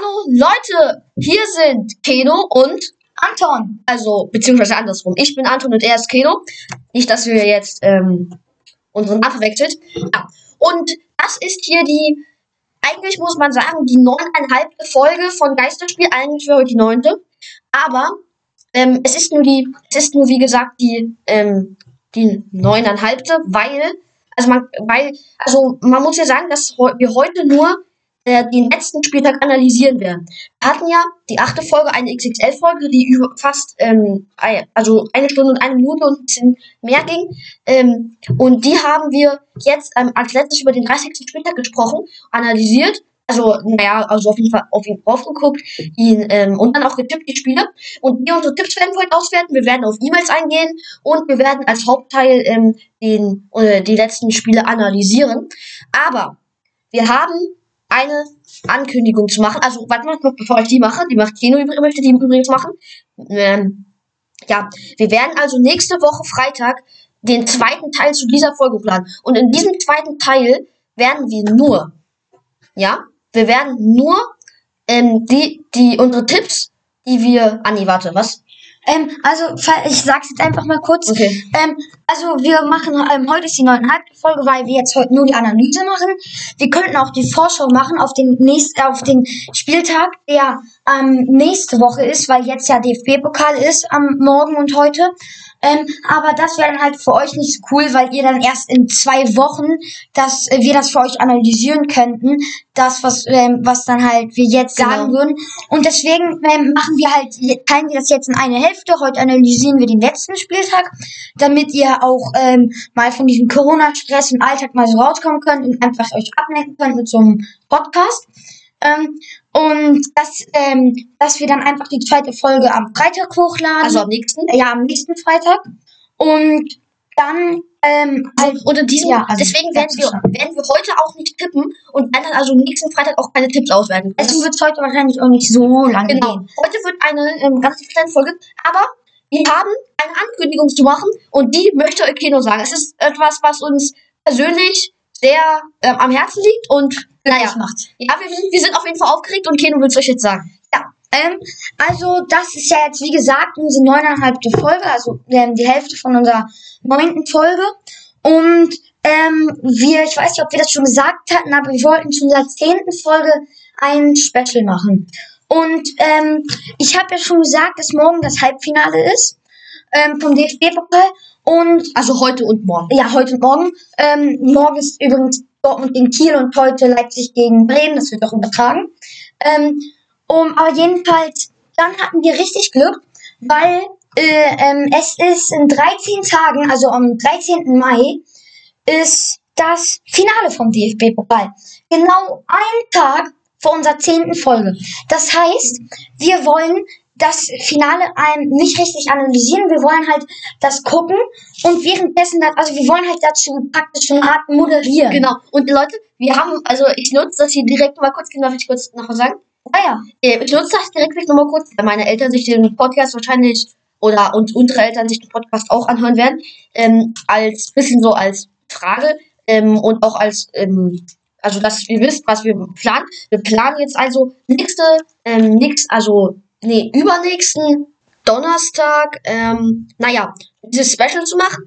Hallo Leute, hier sind Keno und Anton. also beziehungsweise andersrum. Ich bin Anton und er ist Keno. Nicht, dass wir jetzt ähm, unseren Namen verwechselt. Ja. Und das ist hier die, eigentlich muss man sagen, die neuneinhalbte Folge von Geisterspiel. Eigentlich wäre heute die neunte. Aber ähm, es ist nur die, es ist nur wie gesagt die, ähm, die neuneinhalbte, weil, also man, weil, also man muss ja sagen, dass wir heute nur äh, den letzten Spieltag analysieren werden. Wir hatten ja die achte Folge, eine XXL-Folge, die über fast, ähm, also eine Stunde und eine Minute und ein bisschen mehr ging. Ähm, und die haben wir jetzt ähm, als letztes über den 30. Spieltag gesprochen, analysiert. Also, naja, also auf jeden Fall auf ihn draufgeguckt, ihn, ähm, und dann auch getippt, die Spiele. Und wir unsere Tipps werden wir heute auswerten. Wir werden auf E-Mails eingehen und wir werden als Hauptteil ähm, den, äh, die letzten Spiele analysieren. Aber wir haben eine Ankündigung zu machen. Also, warte mal, bevor ich die mache, die macht Keno möchte die übrigens machen. Ähm, ja, wir werden also nächste Woche Freitag den zweiten Teil zu dieser Folge hochladen. Und in diesem zweiten Teil werden wir nur, ja, wir werden nur ähm, die, die, unsere Tipps, die wir, ah nee, warte, was? Ähm, also, ich sag's jetzt einfach mal kurz. Okay. Ähm, also, wir machen, ähm, heute ist die neuneinhalbte Folge, weil wir jetzt heute nur die Analyse machen. Wir könnten auch die Vorschau machen auf den nächsten, auf den Spieltag, der ähm, nächste Woche ist, weil jetzt ja DFB-Pokal ist am Morgen und heute. Ähm, aber das wäre dann halt für euch nicht so cool, weil ihr dann erst in zwei Wochen, dass äh, wir das für euch analysieren könnten, das was ähm, was dann halt wir jetzt sagen Genau. würden. Und deswegen ähm, machen wir halt teilen wir das jetzt in eine Hälfte. Heute analysieren wir den letzten Spieltag, damit ihr auch ähm, mal von diesem Corona-Stress im Alltag mal so rauskommen könnt und einfach euch ablenken könnt mit so einem Podcast. Ähm, und dass, ähm, dass wir dann einfach die zweite Folge am Freitag hochladen. Also am nächsten. ja, am nächsten Freitag. Und dann, ähm, halt, Und in diesem, Ja, also, deswegen werden wir, werden wir heute auch nicht tippen und werden dann also nächsten Freitag auch keine Tipps auswerten. deswegen wird es heute wahrscheinlich auch nicht so lange Genau. gehen. Heute wird eine ähm, ganz kleine Folge, aber wir haben eine Ankündigung zu machen und die möchte euch Keno sagen. Es ist etwas, was uns persönlich sehr ähm, am Herzen liegt und naja, Das macht's. ja, wir, sind- wir sind auf jeden Fall aufgeregt und Keno will es euch jetzt sagen. Ja, ähm, also das ist ja jetzt wie gesagt unsere neuneinhalbte Folge, also ähm, die Hälfte von unserer neunten Folge. Und ähm, wir, ich weiß nicht, ob wir das schon gesagt hatten, aber wir wollten zu unserer zehnten Folge ein Special machen. Und ähm, ich habe ja schon gesagt, dass morgen das Halbfinale ist ähm, vom DFB-Pokal. Und Also heute und morgen. ja, heute und morgen. Ähm, morgen ist übrigens Dortmund gegen Kiel und heute Leipzig gegen Bremen. Das wird auch übertragen. Ähm, um, aber jedenfalls, dann hatten wir richtig Glück, weil äh, ähm, es ist in 13 Tagen, also am 13. Mai, ist das Finale vom DFB-Pokal. Genau ein Tag vor unserer zehnten Folge. Das heißt, wir wollen das Finale ein, nicht richtig analysieren, wir wollen halt das gucken und währenddessen, das, also wir wollen halt dazu praktisch eine Art moderieren. Genau. Und Leute, wir haben, also ich nutze das hier direkt mal kurz, darf ich kurz was sagen? Ah ja. Äh, Ich nutze das direkt noch mal kurz, weil meine Eltern sich den Podcast wahrscheinlich oder und unsere Eltern sich den Podcast auch anhören werden, ähm, als bisschen so als Frage ähm, und auch als ähm, also dass ihr wisst, was wir planen. Wir planen jetzt also nächste ähm, nix, also nee übernächsten Donnerstag, ähm, naja, dieses Special zu machen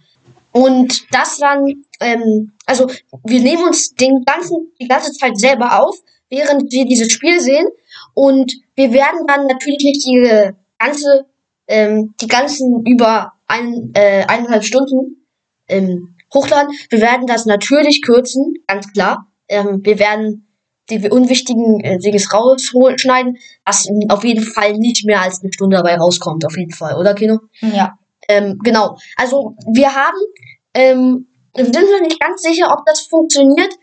und das dann, ähm, also wir nehmen uns den ganzen die ganze Zeit selber auf, während wir dieses Spiel sehen und wir werden dann natürlich nicht die ganze, ähm, die ganzen über ein, äh, eineinhalb Stunden ähm, hochladen. Wir werden das natürlich kürzen, ganz klar. Ähm, wir werden die unwichtigen äh, Dinge rausschneiden, dass auf jeden Fall nicht mehr als eine Stunde dabei rauskommt, auf jeden Fall, oder Kino? Ja. Ähm, genau. Also wir haben, ähm, wir sind noch nicht ganz sicher, ob das funktioniert.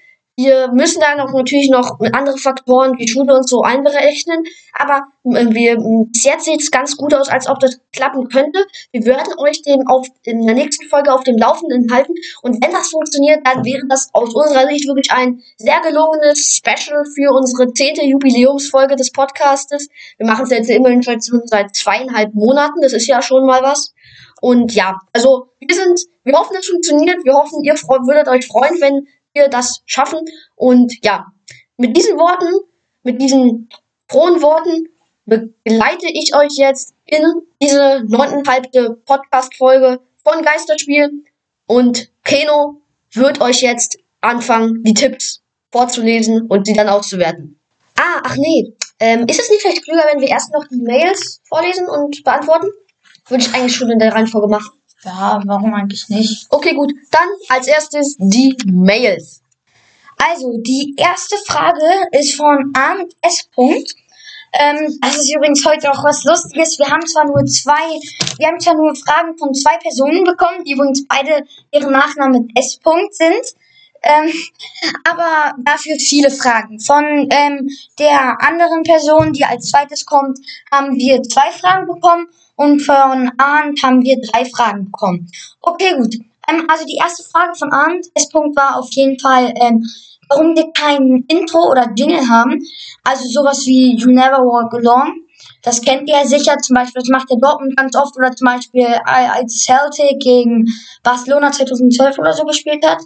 Wir müssen da noch natürlich noch andere Faktoren wie Schule und so einberechnen. Aber äh, wir, bis jetzt sieht es ganz gut aus, als ob das klappen könnte. Wir werden euch den auf, in der nächsten Folge auf dem Laufenden halten. Und wenn das funktioniert, dann wäre das aus unserer Sicht wirklich ein sehr gelungenes Special für unsere zehnte Jubiläumsfolge des Podcastes. Wir machen es jetzt immerhin schon seit zweieinhalb Monaten. Das ist ja schon mal was. Und ja, also wir sind, wir hoffen, es funktioniert. Wir hoffen, ihr würdet euch freuen, wenn wir das schaffen. Und ja, mit diesen Worten, mit diesen frohen Worten begleite ich euch jetzt in diese neuneinhalbte Podcast-Folge von Geisterspiel und Keno wird euch jetzt anfangen, die Tipps vorzulesen und sie dann auszuwerten. Ah, ach nee. Ähm, ist es nicht vielleicht klüger, wenn wir erst noch die Mails vorlesen und beantworten? Würde ich eigentlich schon in der Reihenfolge machen. Ja, warum eigentlich nicht? Okay, gut. Dann als erstes die Mails. Also, die erste Frage ist von Arndt S. Punkt. Ähm, das ist übrigens heute auch was Lustiges. Wir haben zwar nur zwei, wir haben zwar nur Fragen von zwei Personen bekommen, die übrigens beide ihre Nachnamen mit S. -Punkt sind. Ähm, aber dafür viele Fragen. Von ähm, der anderen Person, die als zweites kommt, haben wir zwei Fragen bekommen und von Arndt haben wir drei Fragen bekommen. Okay, gut. Ähm, also die erste Frage von Arndt, S. -Punkt war auf jeden Fall, ähm, warum wir kein Intro oder Jingle haben. Also sowas wie You Never Walk Alone. Das kennt ihr ja sicher, zum Beispiel, das macht der Dortmund ganz oft oder zum Beispiel als Celtic gegen Barcelona 2012 oder so gespielt hat.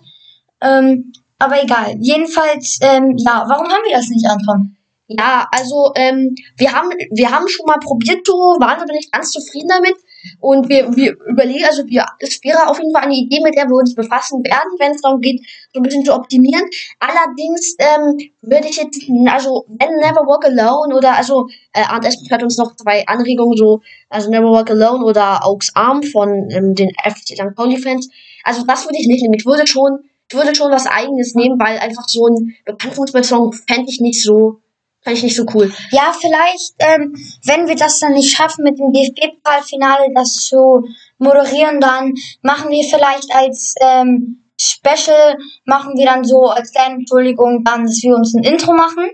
Ähm, aber egal. Jedenfalls, ähm, ja, warum haben wir das nicht, Anton? Ja, also ähm, wir haben wir haben schon mal probiert, Toro, waren aber nicht ganz zufrieden damit. Und wir, wir überlegen, also wir, es wäre auf jeden Fall eine Idee, mit der wir uns befassen werden, wenn es darum geht, so ein bisschen zu optimieren. Allerdings ähm, würde ich jetzt, also wenn Never Walk Alone oder also äh, Arndt Espen hat uns noch zwei Anregungen, so also Never Walk Alone oder Augs Arm von ähm, den FC St. Pauli Fans. Also das würde ich nicht nehmen. Ich würde schon, ich würde schon was eigenes nehmen, weil einfach so ein Bekanntungsbesong fände ich nicht so Fand ich nicht so cool. Ja, vielleicht, ähm, wenn wir das dann nicht schaffen, mit dem DFB-Pokalfinale das zu moderieren, dann machen wir vielleicht als ähm, Special, machen wir dann so als kleine Entschuldigung dann, dass wir uns ein Intro machen.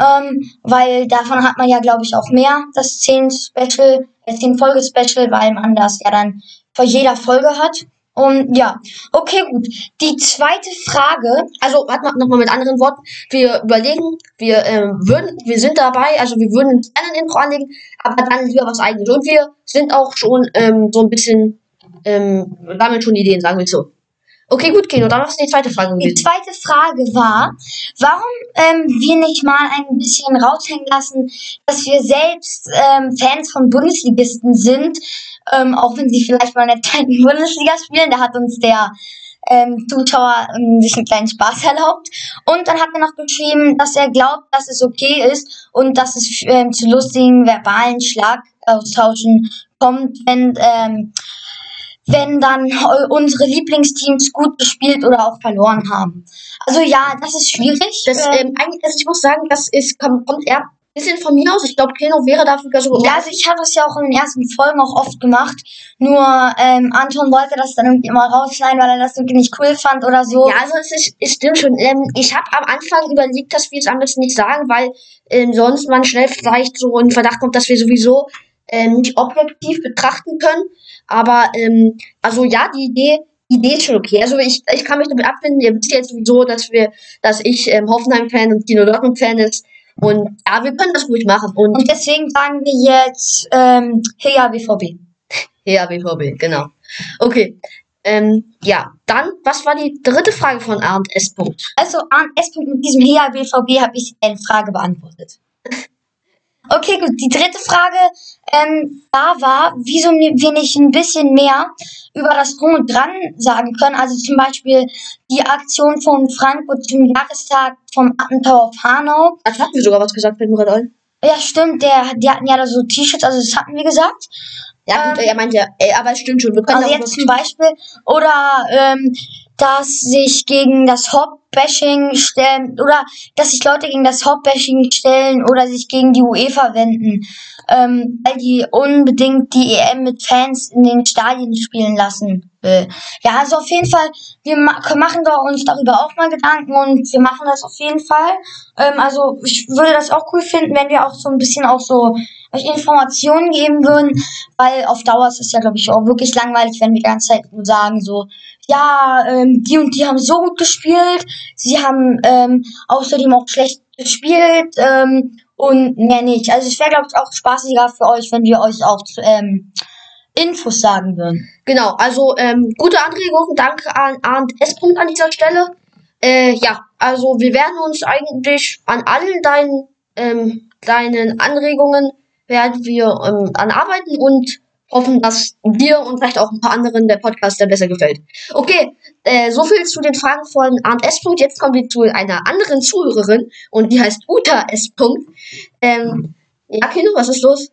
Ähm, weil davon hat man ja, glaube ich, auch mehr, das 10 Special, das 10 Folge Special, weil man das ja dann vor jeder Folge hat. Und ja, okay, gut. Die zweite Frage, also warte mal nochmal mit anderen Worten. Wir überlegen, wir ähm, würden, wir sind dabei, also wir würden ein Intro anlegen, aber dann lieber was eigenes. Und wir sind auch schon ähm, so ein bisschen ähm, damit schon Ideen, sagen wir so. Okay, gut, Kino, dann ist die zweite Frage gewesen. Die zweite Frage war, warum ähm, wir nicht mal ein bisschen raushängen lassen, dass wir selbst ähm, Fans von Bundesligisten sind, ähm, auch wenn sie vielleicht mal in der zweiten Bundesliga spielen. Da hat uns der ähm, Zuschauer ähm, sich einen kleinen Spaß erlaubt. Und dann hat er noch geschrieben, dass er glaubt, dass es okay ist und dass es ähm, zu lustigen verbalen Schlagaustauschen kommt, wenn ähm, wenn dann unsere Lieblingsteams gut gespielt oder auch verloren haben. Also ja, das ist schwierig. Das, ähm, ähm eigentlich, also ich muss sagen, das ist, kommt, kommt eher bisschen von mir aus. Ich glaube, Keno wäre dafür so. Ja, also ich habe das ja auch in den ersten Folgen auch oft gemacht. Nur ähm, Anton wollte das dann irgendwie mal rausschneiden, weil er das irgendwie nicht cool fand oder so. Ja, also es, ist, es stimmt schon. Ähm, ich habe am Anfang überlegt, dass wir es am besten nicht sagen, weil ähm, sonst man schnell vielleicht so in Verdacht kommt, dass wir sowieso ähm, nicht objektiv betrachten können. Aber ähm, also ja, die Idee, Idee ist schon okay. Also ich, ich kann mich damit abfinden. Ihr wisst jetzt sowieso, dass wir, dass ich ähm, Hoffenheim-Fan und Kino Dortmund-Fan ist. Und ja, wir können das ruhig machen. Und, und deswegen sagen wir jetzt ähm, Heya BVB. Heya BVB, genau. Okay. Ähm, ja, dann, was war die dritte Frage von Arndt S. Also Arndt S. mit diesem Heya BVB habe ich eine Frage beantwortet. Okay, gut. Die dritte Frage ähm, da war, wieso wir nicht ein bisschen mehr über das Drum und Dran sagen können. Also zum Beispiel die Aktion von Frankfurt zum Jahrestag vom Attentat auf Hanau. Das hatten wir sogar was gesagt, fällt mir gerade ein. Ja, stimmt. Der, die hatten ja da so T-Shirts, also das hatten wir gesagt. Ja, gut, ähm, er meinte ja, ey, aber es stimmt schon. Wir können also jetzt zum Beispiel, oder ähm, dass sich gegen das Hop-Bashing stellen oder dass sich Leute gegen das Hop-Bashing stellen oder sich gegen die UEFA wenden, ähm, weil die unbedingt die EM mit Fans in den Stadien spielen lassen will. Ja, also auf jeden Fall, wir ma machen da uns darüber auch mal Gedanken und wir machen das auf jeden Fall. Ähm, also ich würde das auch cool finden, wenn wir auch so ein bisschen auch so euch Informationen geben würden, weil auf Dauer ist es ja, glaube ich, auch wirklich langweilig, wenn wir die ganze Zeit nur sagen, so, ja, ähm, die und die haben so gut gespielt, sie haben ähm, außerdem auch schlecht gespielt ähm, und mehr nicht. Also es wäre, glaube ich, auch spaßiger für euch, wenn wir euch auch ähm, Infos sagen würden. Genau, also ähm, gute Anregungen, danke an Arndt S. an dieser Stelle. Äh, ja, also wir werden uns eigentlich an allen deinen ähm, deinen Anregungen werden wir ähm, an arbeiten und hoffen, dass dir und vielleicht auch ein paar anderen der Podcast der besser gefällt. Okay, äh, so viel zu den Fragen von Arndt S. Jetzt kommen wir zu einer anderen Zuhörerin und die heißt Uta S. Ähm, ja, Kino, was ist los?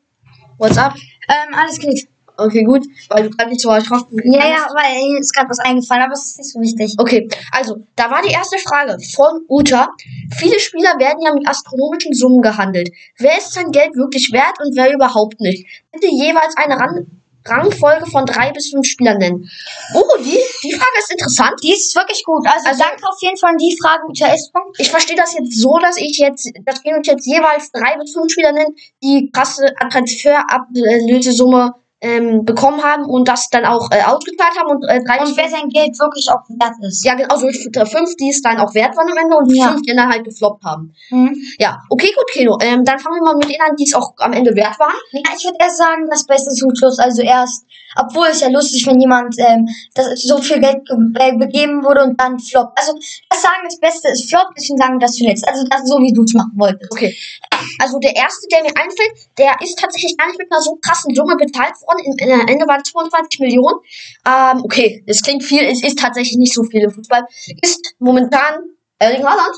What's up? Ähm, alles gut. Okay, gut, weil du gerade nicht so bist. Ja, ja, weil mir ist gerade was eingefallen, aber es ist nicht so wichtig. Okay, also, da war die erste Frage von Uta. Viele Spieler werden ja mit astronomischen Summen gehandelt. Wer ist sein Geld wirklich wert und wer überhaupt nicht? Bitte jeweils eine Ran Rangfolge von drei bis fünf Spielern nennen. Oh, die, die Frage ist interessant. Die ist wirklich gut. Also, Also- danke auf jeden Fall an die Frage, Uta S. Ich verstehe das jetzt so, dass ich jetzt, dass wir uns jetzt jeweils drei bis fünf Spieler nennen, die krasse Transferablösesumme ähm, bekommen haben und das dann auch äh, ausgezahlt haben und äh, drei bis Und wer sein Geld wirklich auch wert ist. Ja, genau, so ich- fünf, die es dann auch wert waren am Ende und Ja. fünf, die dann halt gefloppt haben. Mhm. Ja, okay, gut, Kino. Ähm, dann fangen wir mal mit denen an, die es auch am Ende wert waren. Ja, ich würde erst sagen, das Beste zum Schluss. Also erst, obwohl es ja lustig, wenn jemand ähm, das so viel Geld ge äh, begeben wurde und dann floppt. Also das sagen, das Beste ist floppt, deswegen sagen das zuletzt. Also das ist so, wie du es machen wolltest. Okay. Also der erste, der mir einfällt, der ist tatsächlich gar nicht mit einer so krassen Summe bezahlt worden. Im, im Ende waren es 22 Millionen. Ähm, okay, es klingt viel, es ist tatsächlich nicht so viel im Fußball. Ist momentan Erling Haaland.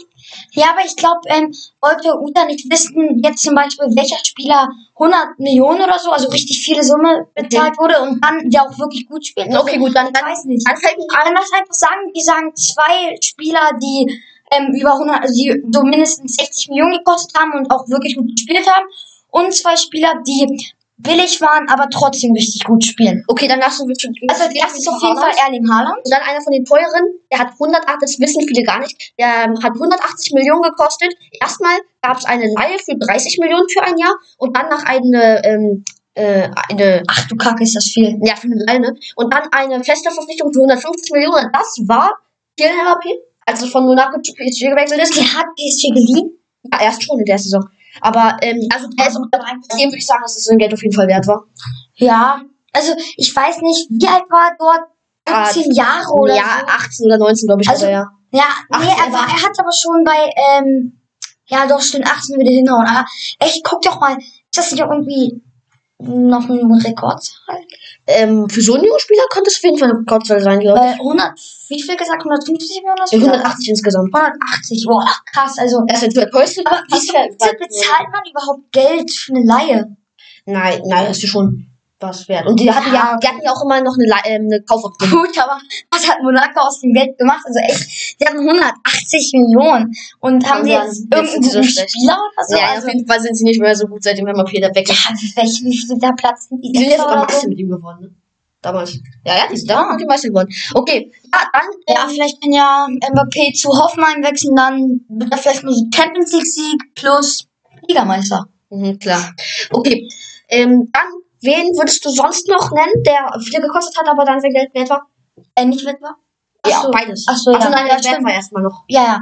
Ja, aber ich glaube, ähm, wollte Uta nicht wissen, jetzt zum Beispiel, welcher Spieler 100 Millionen oder so, also richtig viele Summe bezahlt wurde und dann der auch wirklich gut spielt. Also, Okay, gut, dann, Ich dann, weiß nicht. dann kann das einfach sagen, die sagen zwei Spieler, die ähm, über 100, also die so mindestens 60 Millionen gekostet haben und auch wirklich gut gespielt haben. Und zwei Spieler, die billig waren, aber trotzdem richtig gut spielen. Okay, dann lassen wir Also das ist auf jeden Fall Erling Haaland. Und dann einer von den teuren, der hat 108, das wissen viele gar nicht, der hat 180 Millionen gekostet. Erstmal gab es eine Leihe für 30 Millionen für ein Jahr und dann nach eine, ähm, äh, eine, Ach du Kacke, ist das viel. ja, für eine Leihe, ne? Und dann eine feste Verpflichtung für 150 Millionen. Das war Kylian Mbappé, als er von Monaco zu PSG gewechselt ist. Der hat PSG geliehen. Ja, erst schon in der Saison. Aber, ähm, also unter dem würde ich sagen, dass das sein Geld auf jeden Fall wert war. Ja, also ich weiß nicht, wie alt war er dort? Ah, 17 Jahre oder ja, so. 18 oder 19, glaube ich, Also- oder ja. Ja, Ach, nee, er war- er hat aber schon bei, ähm, ja doch, stimmt, 18 würde hinhauen. Aber echt, guck doch mal, ist das nicht irgendwie noch ein Rekordzahl? Ähm, für so einen jungen Spieler könnte es auf jeden Fall eine Rekordzahl sein, glaube ich. Äh, 100, wie viel gesagt? 150 Millionen? Ja, 180 insgesamt. 180, boah, krass, also. Er ist jetzt teuerste. Aber wieso bezahlt man überhaupt Geld für eine Laie? Nein, nein, das ist schon was wert. Und die hatten ja, Ja. die hatten ja auch immer noch eine, ähm, eine Kaufoption. Gut, aber was hat Monaco aus dem Geld gemacht? Also echt, die hatten 180 Millionen und haben sie jetzt irgendeinen so. Spieler oder so? Ja, also, auf jeden Fall sind sie nicht mehr so gut, seitdem wir mal Peter weg ja, ist. welche, wie viel der Platz sind die? Die sind jetzt sogar Meister mit ihm geworden, ne? Damals. Ja, ja, die sind Ja. da die Meister geworden. Okay, ja, dann, Ja, vielleicht kann ja Mbappé zu Hoffenheim wechseln, dann wird er vielleicht mal so Champions League Sieg plus Ligameister. Mhm, klar. Okay, ähm, dann, wen würdest du sonst noch nennen, der viel gekostet hat, aber dann sein Geld wert war? Äh, nicht Wettbewerb? Ja, so. beides. Ach so, also ja. nein, Wert stimmt. war erstmal noch. Ja, ja.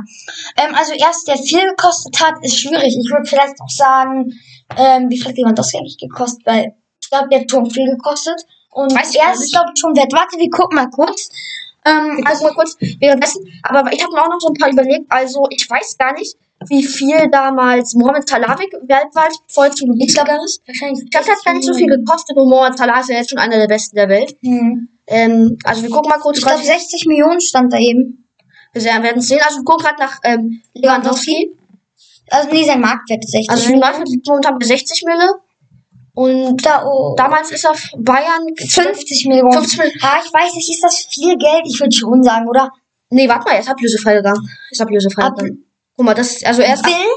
Ähm, also erst, der viel gekostet hat, ist schwierig. Ich würde vielleicht auch sagen, ähm, wie viel hat jemand das eigentlich gekostet? Weil ich glaube, der hat schon viel gekostet. Und Weiß er ist, glaube ich, schon wert. Warte, wir gucken mal kurz. Ähm, Wir also, mal kurz währenddessen. Aber ich habe mir auch noch so ein paar überlegt. Also, ich weiß gar nicht, wie viel damals Mohamed Salah weg- weltweit voll zu Beginn gegangen ist. wahrscheinlich. Ich glaube, das hat gar nicht so viel gekostet und Mohamed Salah ist ja jetzt schon einer der besten der Welt. Hm. Ähm, also, wir gucken mal kurz. Ich glaube, 60 Millionen stand da eben. wir werden es sehen. Also, wir gucken gerade nach ähm, Lewandowski. Also, nee, sein Marktwert ist 60 Also, die Marke liegt momentan bei 60 Mille. Und da, oh, damals ist auf Bayern 50 Millionen. 50 Millionen. Ah, ich weiß nicht, ist das viel Geld? Ich würde schon sagen, oder? Nee, warte mal, er ist ablösefrei gegangen. Ist ablösefrei Ab- gegangen. Guck mal, das also er ist ab, will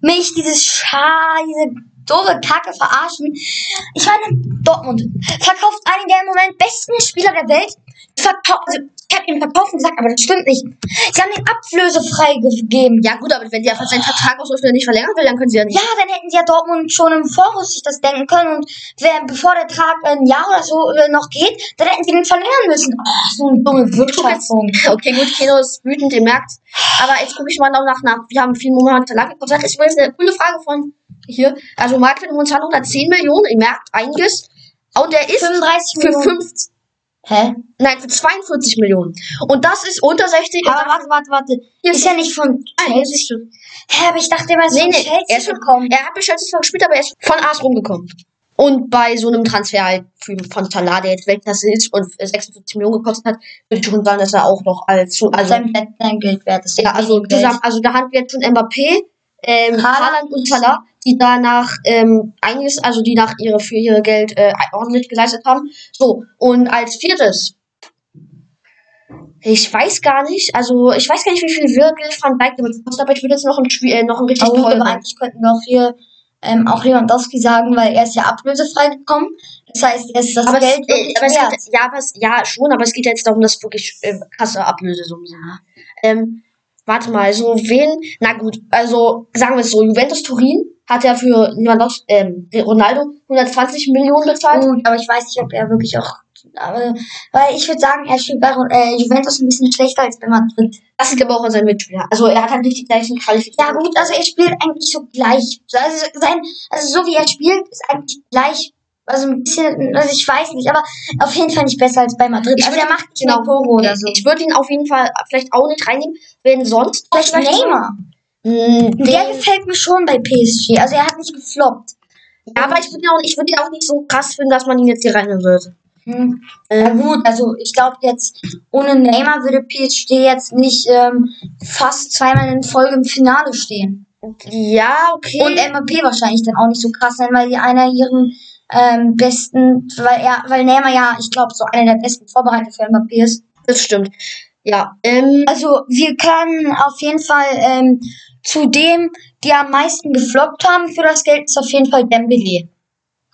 mich dieses Scha, diese doofe Kacke verarschen. Ich meine, Dortmund verkauft einen der im Moment besten Spieler der Welt. Verkau also, ich habe ihn verkauft und gesagt, aber das stimmt nicht. Sie haben ihn ablösefrei gegeben. ja gut, aber wenn die einfach seinen Vertrag ausläuft und er nicht verlängern will, dann können sie ja nicht. Ja, dann hätten sie ja Dortmund schon im Voraus sich das denken können und wer, bevor der Tag ein Jahr oder so äh, noch geht, dann hätten sie den verlängern müssen. Oh, so eine dumme Wirtschaftung. Okay, gut, Kino ist wütend, ihr merkt. Aber jetzt gucke ich mal noch nach, nach. Wir haben viel Verlag gekostet. Das ist übrigens eine coole Frage von hier. Also Marktwert momentan 110 Millionen, ihr merkt einiges. Und der ist 35 für Millionen. 50. Hä? Nein, für 42 Millionen. Und das ist unter 60. Aber warte, warte, warte. Hier Ist ja nicht von Chelsea. Hä, aber ich dachte immer, es ist Nee, von nee, Chelsea er ist schon gekommen. Er hat bei Chelsea zwar gespielt, aber er ist von AS rumgekommen. Und bei so einem Transfer halt von Salah, der jetzt Weltklasse ist und 46 Millionen gekostet hat, würde ich schon sagen, dass er auch noch als, Also sein Geld wert ist. ja, also zusammen, also da haben wir jetzt schon Mbappé, ähm, Haaland. Und Salah, die danach ähm, einiges, also die nach ihre für ihre Geld äh, ordentlich geleistet haben. So, und als viertes, ich weiß gar nicht, also ich weiß gar nicht, wie viel Virgil van Dijk damit kostet, aber ich würde jetzt noch ein Spiel, äh, noch ein richtig Oh, aber teuren. eigentlich könnten wir auch hier ähm, auch Lewandowski sagen, weil er ist ja ablösefrei gekommen. Das heißt, er ist das Aber es, Geld äh, wirklich aber es geht, ja, aber es, ja, schon, aber es geht jetzt darum, dass wirklich äh, krasse Ablösesummen sind. Ähm, warte mal, so wen, na gut, also sagen wir es so, Juventus Turin hat ja für Lewandowski, ähm, Ronaldo 120 Millionen bezahlt. Gut, aber ich weiß nicht, ob er wirklich auch. Aber, weil ich würde sagen, er spielt bei äh, Juventus ein bisschen schlechter als bei Madrid. Das liegt aber auch an seinem Mitspieler. Also er hat halt nicht die gleichen Ja Qualifikationen. gut, also er spielt eigentlich so gleich. Also, sein, also so wie er spielt, ist eigentlich gleich. Also ein bisschen, also ich weiß nicht, aber auf jeden Fall nicht besser als bei Madrid. Ich also würd- er macht nicht genau. Tore oder so. Ich würde ihn auf jeden Fall vielleicht auch nicht reinnehmen, wenn sonst. Vielleicht Neymar. Hm, Der gefällt mir schon bei PSG. Also er hat nicht gefloppt. ja, aber ich würde ihn, auch- ich würd ihn auch nicht so krass finden, dass man ihn jetzt hier reinnehmen sollte. Hm. Ja gut, also ich glaube jetzt, ohne Neymar würde PSG jetzt nicht ähm, fast zweimal in Folge im Finale stehen. Ja, okay. Und MAP wahrscheinlich dann auch nicht so krass sein, weil die einer ihren ähm, besten, weil er, weil Neymar ja, ich glaube, so einer der besten Vorbereiter für MAP ist. das stimmt. Ja, ähm, Also wir können auf jeden Fall ähm, zu dem, die am meisten gefloppt haben für das Geld, ist auf jeden Fall Dembele.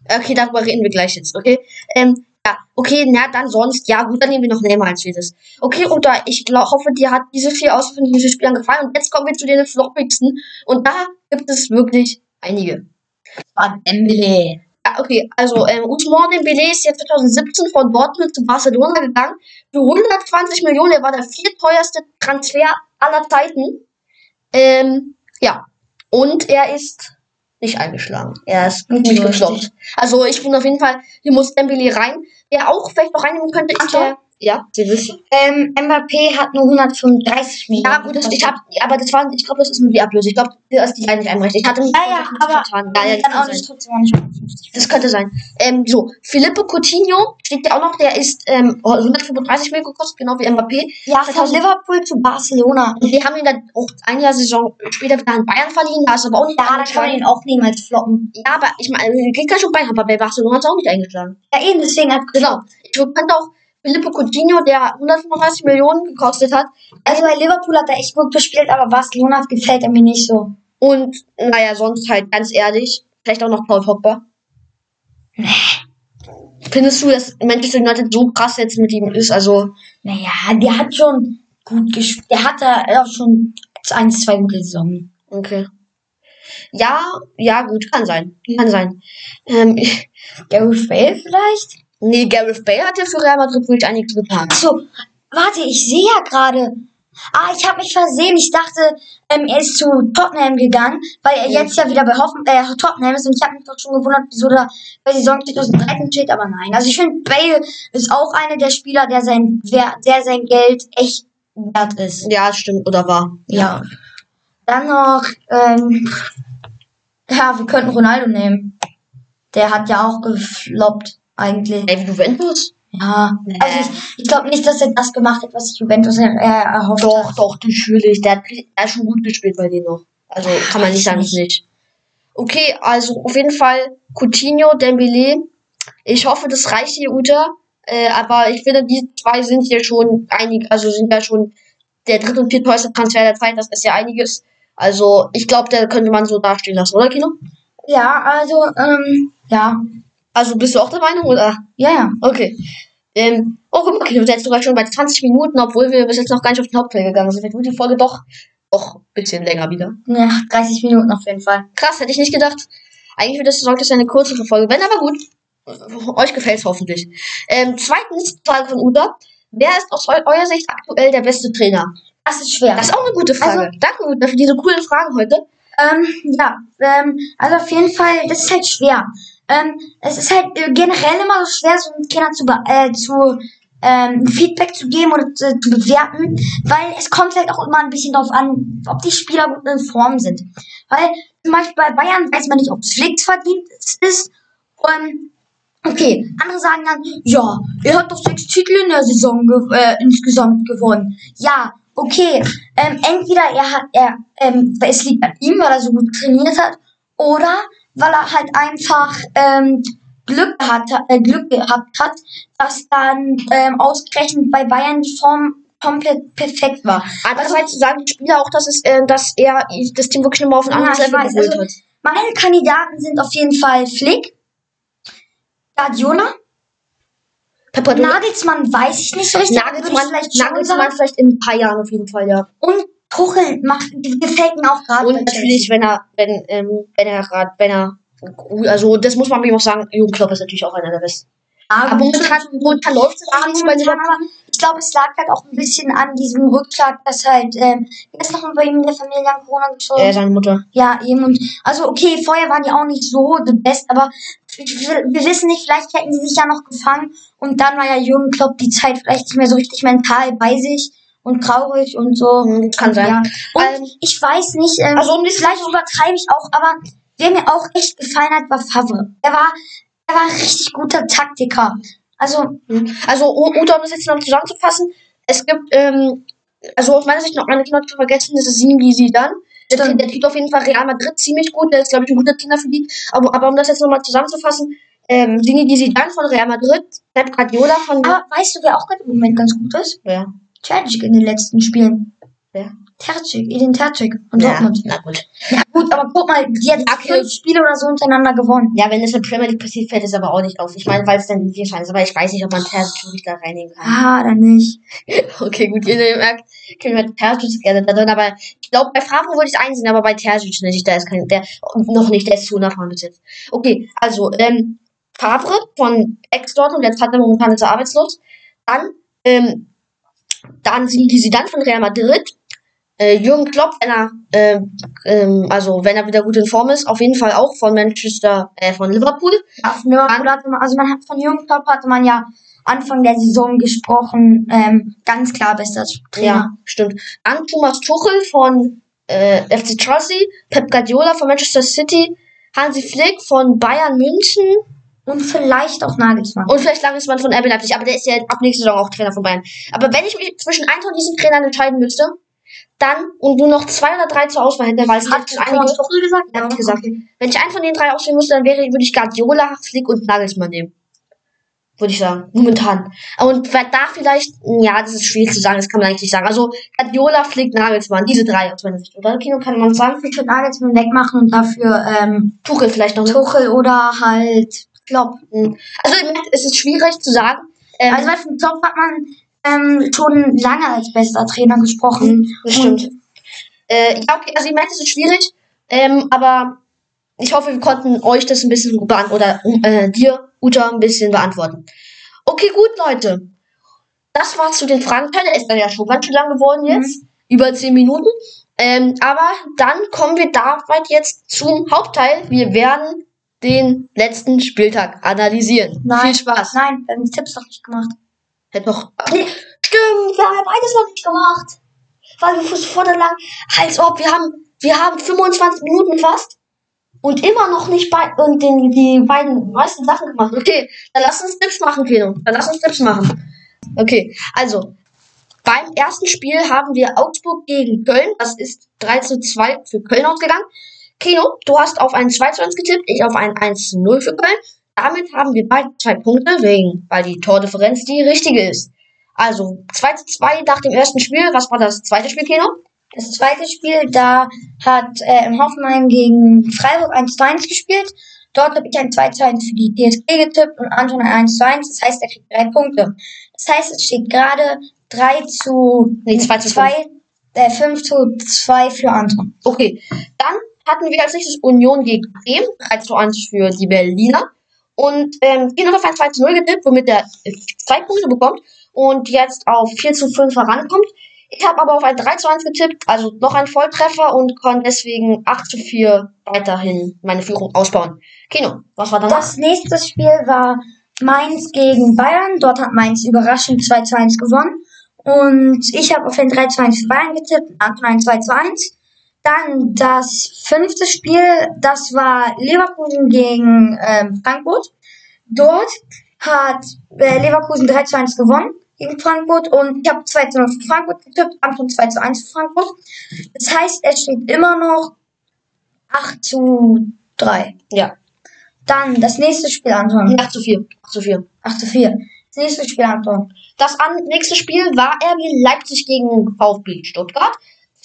Okay, darüber reden wir gleich jetzt, okay? Ähm, ja, okay, na dann sonst, ja gut, dann nehmen wir noch Neymar als viertes. Okay, da, ich glaub, hoffe, dir hat diese vier aus von Spielern gefallen. Und jetzt kommen wir zu den floppigsten. Und da gibt es wirklich einige. War Dembele. Okay, also ähm, Ousmane Dembele ist jetzt 2017 von Dortmund zu Barcelona gegangen. Für 120 Millionen, er war der vierteuerste Transfer aller Zeiten. Ähm, ja, und er ist nicht eingeschlagen. Er ist gefloppt. richtig. Also ich finde auf jeden Fall, hier muss Dembele rein. Wer auch vielleicht noch reinnehmen könnte, ist Achtung. der... Ja, Sie wissen. Ähm, Mbappé hat nur 135 Millionen. Ja, gut, das, ich hab, aber das war, ich glaube, das ist nur die Ablöse. Ich glaube, da ist die Line nicht einberechnet. Ich hatte mich Ja, ja, aber vertan. Ja, ja, dann kann auch nicht trotzdem nicht 150. Das könnte sein. Ähm, so, Filippo Coutinho steht ja auch noch, der ist ähm, 135 Millionen gekostet, genau wie Mbappé. Ja, von 2000 Liverpool zu Barcelona. Und wir haben ihn dann auch ein Jahr Saison später wieder an Bayern verliehen, da ist aber auch nicht Ja, da kann man ihn auch nehmen als Floppen. Ja, aber ich meine, geht ja schon Bayern, aber bei Barcelona hat es auch nicht eingeschlagen. Ja, eben, deswegen hat Genau. Ich könnte auch Filippo Coutinho, der 135 Millionen gekostet hat. Also bei Liverpool hat er echt gut gespielt, aber Barcelona gefällt er mir nicht so. Und, naja, sonst halt ganz ehrlich, vielleicht auch noch Paul Pogba. Findest du, dass Manchester United so krass jetzt mit ihm ist? Also, Naja, der hat schon gut gespielt. Der hat da auch schon ein, zwei gute Saison. okay. Ja, ja, gut, kann sein. Kann sein. Ähm, Gareth Bale vielleicht? Nee, Gareth Bale hat ja für Real Madrid wirklich einiges getan. Achso, warte, ich sehe ja gerade. Ah, ich habe mich versehen. Ich dachte, ähm, er ist zu Tottenham gegangen, weil er Ja. jetzt ja wieder bei Hoffen äh, Tottenham ist. Und ich habe mich doch schon gewundert, wieso da bei Saison 2013 steht, aber nein. Also ich finde, Bale ist auch einer der Spieler, der sein, Wert, der sein Geld echt wert ist. Ja, stimmt, oder war. Ja. Dann noch, ähm, ja, wir könnten Ronaldo nehmen. Der hat ja auch gefloppt, eigentlich. Wie Juventus? Ja. Nee. Also ich, ich glaube nicht, dass er das gemacht hat, was sich Juventus er, er erhofft Doch, hat. doch, natürlich. Der hat, der hat schon gut gespielt bei denen noch. Also kann man nicht sagen, nicht. nicht. Okay, also auf jeden Fall Coutinho, Dembele. Ich hoffe, das reicht hier, Uta. Äh, aber ich finde, die zwei sind hier schon einig, also sind ja schon der dritte und vierteuerste Transfer der Zeit. Das ist ja einiges. Also ich glaube, da könnte man so dastehen lassen, oder Kino? Ja, also, ähm, ja. Also bist du auch der Meinung, oder? Ja, ja. Okay. Ähm, oh, guck mal, okay, wir sind jetzt sogar schon bei 20 Minuten, obwohl wir bis jetzt noch gar nicht auf den Hauptteil gegangen sind. Vielleicht wird die Folge doch, doch ein bisschen länger wieder. ja. 30 Minuten auf jeden Fall. Krass, hätte ich nicht gedacht. Eigentlich wird das, sollte es eine kürzere Folge werden, aber gut. Euch gefällt es hoffentlich. Ähm, zweitens, Frage von Uda. Wer ist aus eu eurer Sicht aktuell der beste Trainer? Das ist schwer. Das ist auch eine gute Frage. Also- Danke, Uda, für diese coolen Fragen heute. Ähm, ja, ähm, also auf jeden Fall, das ist halt schwer. Ähm, es ist halt äh, generell immer so schwer, so einen Trainer zu, äh, zu ähm, Feedback zu geben oder zu, zu bewerten, weil es kommt halt auch immer ein bisschen darauf an, ob die Spieler gut in Form sind. Weil zum Beispiel bei Bayern weiß man nicht, ob es Flick verdient ist. Und okay, andere sagen dann, ja, er hat doch sechs Titel in der Saison ge äh, insgesamt gewonnen. Ja, okay, ähm, entweder er hat, er, ähm, es liegt an ihm, weil er so gut trainiert hat, oder weil er halt einfach ähm, Glück gehabt, äh, Glück gehabt hat, dass dann ähm, ausgerechnet bei Bayern die Form komplett perfekt war. Andererseits sagen die Spieler auch, dass, es, äh, dass er das Team wirklich nochmal auf ein Ja, anderes Level geholt also- hat. Meine Kandidaten sind auf jeden Fall Flick, Guardiola, Nagelsmann weiß ich nicht so richtig, Nagelsmann, vielleicht Nagelsmann vielleicht in ein paar Jahren auf jeden Fall, ja. Und Tuchel macht, gefällt mir auch gerade Und natürlich, wenn er, wenn, ähm, wenn er gerade, wenn er, also das muss man ihm auch sagen, Jürgen Klopp ist natürlich auch einer der besten. Aber Aber momentan, momentan läuft es Ja, eigentlich bei aber ich glaube, es lag halt auch ein bisschen an diesem Rückschlag, dass halt, ähm, ist noch bei ihm in der Familie an Corona gestorben? äh, seine Mutter. Ja, eben. Und also okay, vorher waren die auch nicht so the best, aber wir, wir wissen nicht, vielleicht hätten sie sich ja noch gefangen und dann war ja Jürgen Klopp die Zeit vielleicht nicht mehr so richtig mental bei sich und traurig und so. Mhm, kann sein. Ja. Und Ähm, ich weiß nicht, ähm, also um vielleicht übertreibe ich auch, aber wer mir auch echt gefallen hat, war Favre. Er war, er war ein richtig guter Taktiker. Also, Also, um, um das jetzt noch zusammenzufassen, es gibt, ähm, also aus meiner Sicht noch eine Knopf zu vergessen, das ist Zinedine Zidane. Der, der trägt auf jeden Fall Real Madrid ziemlich gut, der ist, glaube ich, ein guter Trainer für die. Aber, aber um das jetzt nochmal zusammenzufassen, ähm, Zinedine Zidane von Real Madrid, Pep Guardiola von... aber weißt du, wer auch gerade im Moment ganz gut ist? ja. Terzic in den letzten Spielen. Wer? Terzic, Edin Terzic von Ja, Dortmund. na gut. Ja gut, aber guck mal, die hat Okay. fünf Spiele oder so hintereinander gewonnen. Ja, wenn es in Premier League passiert, fällt es aber auch nicht auf. Ich meine, weil es dann in vier Schein ist, aber ich weiß nicht, ob man Terzic da reinnehmen kann. Ah, dann nicht. Okay, gut, ihr merkt, können wir Terzic gerne da drin, aber ich glaube, bei Favre würde ich es einsehen, aber bei Terzic nicht, der ist kein, der, noch nicht, der ist zu jetzt. Okay, also, ähm, Favre von Ex-Dortmund, jetzt hat er momentan ist arbeitslos. Dann, ähm, dann sind die Zidane von Real Madrid. Äh, Jürgen Klopp, wenn er, ähm, ähm, also wenn er wieder gut in Form ist, auf jeden Fall auch von Manchester, äh, von Liverpool. Ja, Liverpool hatte man, also man hat von Jürgen Klopp hatte man ja Anfang der Saison gesprochen, ähm, ganz klar bester Trainer. Ja, stimmt. Dann Thomas Tuchel von äh, FC Chelsea, Pep Guardiola von Manchester City, Hansi Flick von Bayern München Und vielleicht auch Nagelsmann. und vielleicht Nagelsmann von RB Leipzig, aber der ist ja ab nächster Saison auch Trainer von Bayern. Aber wenn ich mich zwischen einem von diesen Trainern entscheiden müsste, dann und nur noch zwei oder drei zur Auswahl hätte, weil es hat einige, Tuchel gesagt? Ja, gesagt. wenn ich einen von den drei auswählen müsste, dann wäre, würde ich Guardiola, Flick und Nagelsmann nehmen. Würde ich sagen. Momentan. Und da vielleicht, ja, das ist schwierig zu sagen, das kann man eigentlich nicht sagen. Also, Guardiola, Flick, Nagelsmann, diese drei aus meiner Sicht. Oder, Kino, kann man sagen? Ich würde Nagelsmann wegmachen und dafür ähm, Tuchel vielleicht noch. Tuchel oder halt Hm. Also, es ist schwierig zu sagen. Ähm, Also weil von hat man ähm, schon lange als bester Trainer gesprochen. das stimmt. Äh, ja, okay, also, ihr merkt, es ist schwierig. Ähm, aber ich hoffe, wir konnten euch das ein bisschen beantworten. Oder äh, dir, Uta, ein bisschen beantworten. Okay, gut, Leute. Das war's zu den Fragen. Der ist dann ja schon ganz schön lang geworden jetzt. Über 10 Minuten. Ähm, aber dann kommen wir damit jetzt zum Hauptteil. Wir werden den letzten Spieltag analysieren. Nein. Viel Spaß. Nein, wir haben die Tipps noch nicht gemacht. Hätte noch. Nee, stimmt, wir haben beides noch nicht gemacht. Weil wir vor der lang. Als ob wir haben. Wir haben 25 Minuten fast. Und immer noch nicht bei und den, die beiden meisten Sachen gemacht. Okay, dann lass uns Tipps machen, Kino. Dann lass uns Tipps machen. Okay, also. Beim ersten Spiel haben wir Augsburg gegen Köln. Das ist 3 zu 2 für Köln ausgegangen. Kino, du hast auf ein 2 zu 1 getippt, ich auf ein 1 zu 0 für Köln. Damit haben wir beide zwei Punkte, wegen, weil die Tordifferenz die richtige ist. Also 2 zu 2 nach dem ersten Spiel. Was war das zweite Spiel, Kino? Das zweite Spiel, da hat äh, im Hoffenheim gegen Freiburg 1 zu 1 gespielt. Dort habe ich ein 2 zu 1 für die TSG getippt und Anton ein 1 zu 1. Das heißt, er kriegt drei Punkte. Das heißt, es steht gerade 3 zu Nee, 2 zu 5. 2, äh, 5 zu 2 für Anton. Okay, dann hatten wir als nächstes Union gegen Bremen, 3 zu 1 für die Berliner. Und ähm, hat auf ein 2 zu 0 getippt, womit er äh, zwei Punkte bekommt und jetzt auf 4 zu 5 herankommt. Ich habe aber auf ein 3 zu 1 getippt, also noch ein Volltreffer und konnte deswegen 8 zu 4 weiterhin meine Führung ausbauen. Kino, was war danach? Das nächste Spiel war Mainz gegen Bayern. Dort hat Mainz überraschend 2 zu 1 gewonnen. Und ich habe auf den 3 zu 1 für Bayern getippt, Anton ein 2 zu 1. Dann das fünfte Spiel, das war Leverkusen gegen ähm, Frankfurt. Dort hat äh, Leverkusen 3 zu 1 gewonnen gegen Frankfurt und ich habe 2 zu 0 für Frankfurt getippt, Anton 2 zu 1 für Frankfurt. Das heißt, es steht immer noch 8 zu 3. Ja. Dann das nächste Spiel, Anton. 8 zu 4. 8 zu 4. 8 zu 4. Das nächste Spiel, Anton. Das nächste Spiel war RB Leipzig gegen VfB Stuttgart.